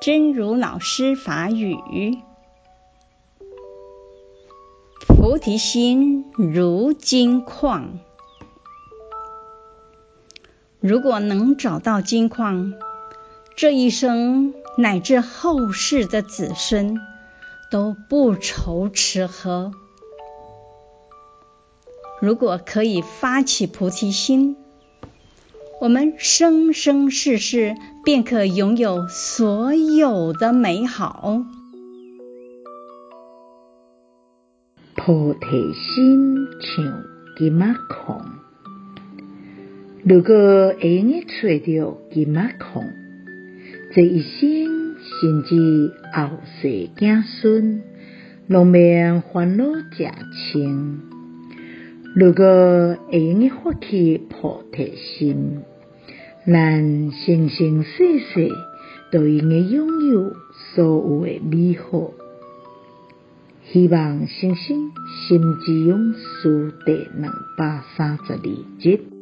真如老师法语：菩提心如金矿，如果能找到金矿，这一生乃至后世的子孙都不愁吃喝。如果可以发起菩提心，我们生生世世便可拥有所有的美好。菩提心像金仔孔，如果会用找到金仔矿，这一生甚至后世子孙，拢免烦恼食清。如果会用发起菩提心，咱生生世世都用的拥有所有的美好。希望生生心之勇书第两百三十二集。